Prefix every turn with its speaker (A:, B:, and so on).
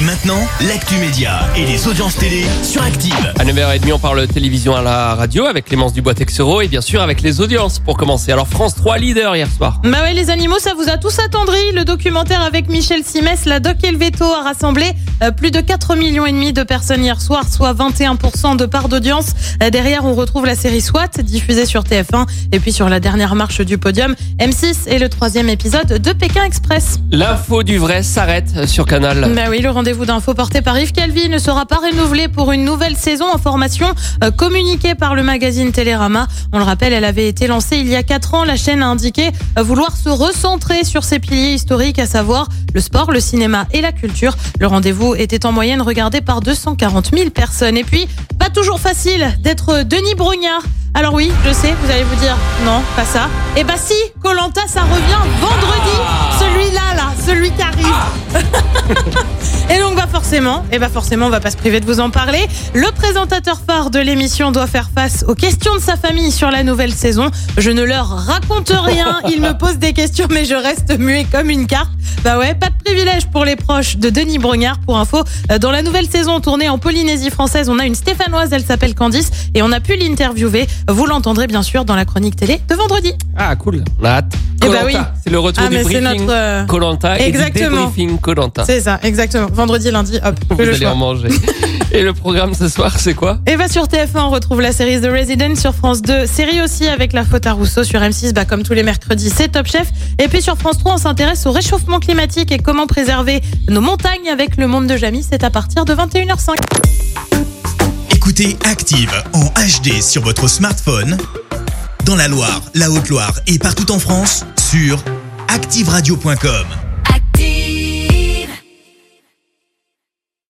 A: Maintenant, l'actu média et les audiences télé sur Active.
B: À 9h30, on parle télévision à la radio avec Clémence Dubois-Texero et bien sûr avec les audiences pour commencer. Alors France 3 leader hier soir.
C: Bah ouais, les animaux, ça vous a tous attendri. Le documentaire avec Michel Simès, la Doc et le Veto a rassemblé euh, plus de 4 millions et demi de personnes hier soir, soit 21% de part d'audience. Euh, Derrière, on retrouve la série SWAT, diffusée sur TF1, et puis sur la dernière marche du podium, M6 et le troisième épisode de Pékin Express.
B: L'info du vrai s'arrête sur Canal.
C: Bah oui, le rendez-vous d'info porté par Yves Calvi ne sera pas renouvelé pour une nouvelle saison. Information euh, communiquée par le magazine Télérama. On le rappelle, elle avait été lancée il y a 4 ans. La chaîne a indiqué euh, vouloir se recentrer sur ses piliers historiques, à savoir le sport, le cinéma et la culture. Le rendez-vous était en moyenne regardé par 240 000 personnes. Et puis, pas toujours facile d'être Denis Brognard. Alors oui, je sais, vous allez vous dire non, pas ça. Eh bah si, Colanta, ça revient vendredi. Celui-là, là, celui qui arrive. forcément, et bah forcément, on va pas se priver de vous en parler. Le présentateur phare de l'émission doit faire face aux questions de sa famille sur la nouvelle saison. Je ne leur raconte rien, ils me posent des questions, mais je reste muet comme une carte. Bah ouais, pas de privilège pour les proches de Denis Brognard. Pour info, euh, dans la nouvelle saison tournée en Polynésie française, on a une Stéphanoise, elle s'appelle Candice, et on a pu l'interviewer. Vous l'entendrez bien sûr dans la chronique télé de vendredi.
B: Ah cool, on a hâte.
C: Eh bah oui.
B: C'est le retour
C: Ah,
B: du
C: mais c'est
B: briefing
C: notre, euh,
B: Colanta et du
C: Exactement.
B: débriefing Colanta.
C: C'est ça, exactement. Vendredi, lundi, hop,
B: Vous
C: que le
B: allez
C: choix.
B: en manger. et le programme ce soir, c'est quoi?
C: Et va sur TF1, on retrouve la série The Resident sur France 2. Série aussi avec la faute à Rousseau sur M6, bah, comme tous les mercredis, c'est Top Chef. Et puis sur France 3, on s'intéresse au réchauffement climatique et comment préserver nos montagnes avec le monde de Jamie. C'est à partir de 21h05.
A: Écoutez Active en HD sur votre smartphone, dans la Loire, la Haute-Loire et partout en France, sur activeradio.com.